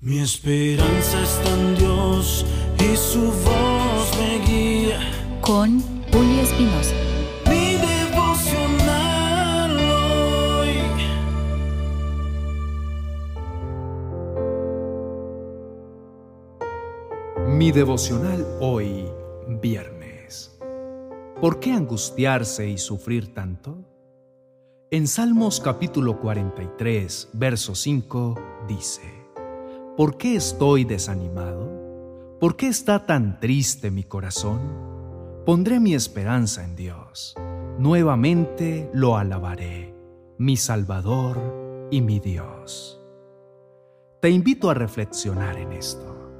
Mi esperanza está en Dios y su voz me guía. Con Julio Espinosa. Mi devocional hoy. Mi devocional hoy, viernes. ¿Por qué angustiarse y sufrir tanto? En Salmos capítulo 43, verso 5 dice, ¿Por qué estoy desanimado? ¿Por qué está tan triste mi corazón? Pondré mi esperanza en Dios. Nuevamente lo alabaré, mi Salvador y mi Dios. Te invito a reflexionar en esto.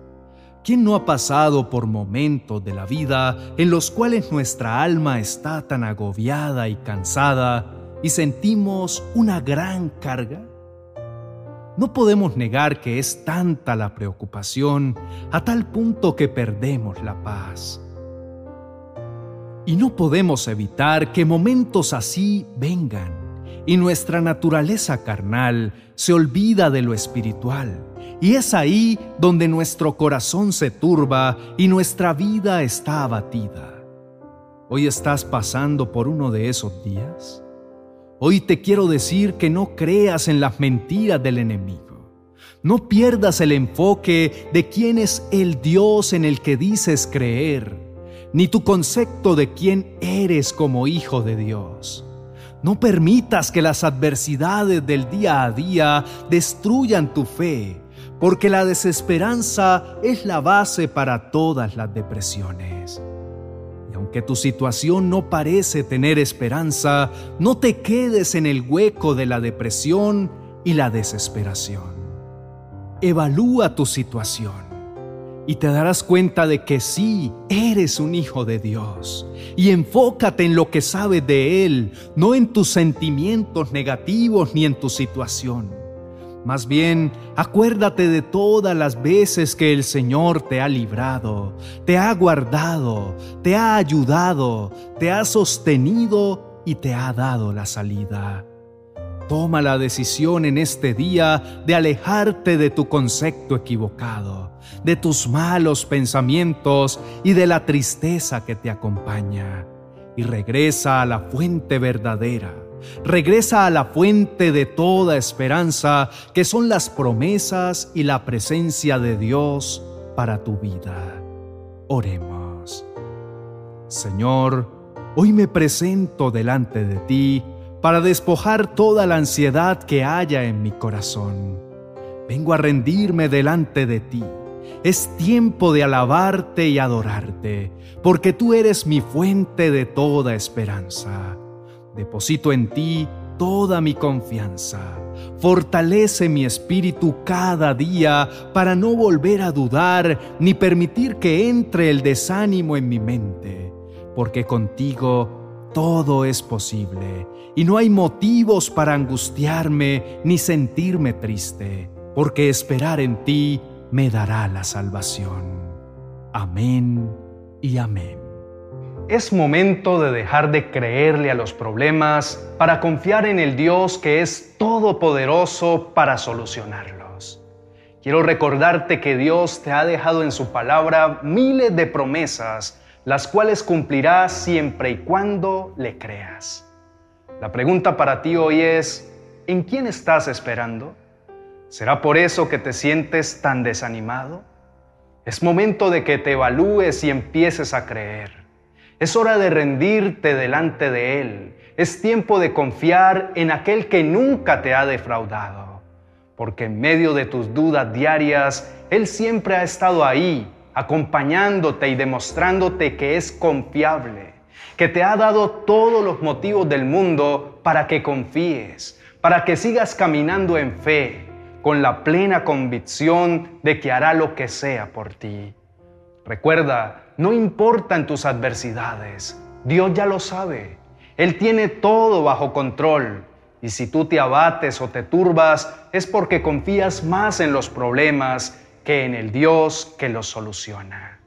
¿Quién no ha pasado por momentos de la vida en los cuales nuestra alma está tan agobiada y cansada y sentimos una gran carga? No podemos negar que es tanta la preocupación a tal punto que perdemos la paz. Y no podemos evitar que momentos así vengan y nuestra naturaleza carnal se olvida de lo espiritual. Y es ahí donde nuestro corazón se turba y nuestra vida está abatida. ¿Hoy estás pasando por uno de esos días? Hoy te quiero decir que no creas en las mentiras del enemigo. No pierdas el enfoque de quién es el Dios en el que dices creer, ni tu concepto de quién eres como hijo de Dios. No permitas que las adversidades del día a día destruyan tu fe, porque la desesperanza es la base para todas las depresiones. Aunque tu situación no parece tener esperanza, no te quedes en el hueco de la depresión y la desesperación. Evalúa tu situación y te darás cuenta de que sí, eres un hijo de Dios. Y enfócate en lo que sabes de Él, no en tus sentimientos negativos ni en tu situación. Más bien, acuérdate de todas las veces que el Señor te ha librado, te ha guardado, te ha ayudado, te ha sostenido y te ha dado la salida. Toma la decisión en este día de alejarte de tu concepto equivocado, de tus malos pensamientos y de la tristeza que te acompaña, y regresa a la fuente verdadera Regresa a la fuente de toda esperanza, que son las promesas y la presencia de Dios para tu vida. Oremos. Señor, hoy me presento delante de ti para despojar toda la ansiedad que haya en mi corazón. Vengo a rendirme delante de ti. Es tiempo de alabarte y adorarte, porque tú eres mi fuente de toda esperanza. Deposito en ti toda mi confianza. Fortalece mi espíritu cada día para no volver a dudar ni permitir que entre el desánimo en mi mente, porque contigo todo es posible y no hay motivos para angustiarme ni sentirme triste, porque esperar en ti me dará la salvación. Amén y amén. Es momento de dejar de creerle a los problemas para confiar en el Dios que es todopoderoso para solucionarlos. Quiero recordarte que Dios te ha dejado en su palabra miles de promesas, las cuales cumplirá siempre y cuando le creas. La pregunta para ti hoy es, ¿en quién estás esperando? ¿Será por eso que te sientes tan desanimado? Es momento de que te evalúes y empieces a creer. Es hora de rendirte delante de Él. Es tiempo de confiar en aquel que nunca te ha defraudado. Porque en medio de tus dudas diarias, Él siempre ha estado ahí, acompañándote y demostrándote que es confiable, que te ha dado todos los motivos del mundo para que confíes, para que sigas caminando en fe, con la plena convicción de que hará lo que sea por ti. Recuerda, no importan tus adversidades, Dios ya lo sabe. Él tiene todo bajo control. Y si tú te abates o te turbas, es porque confías más en los problemas que en el Dios que los soluciona.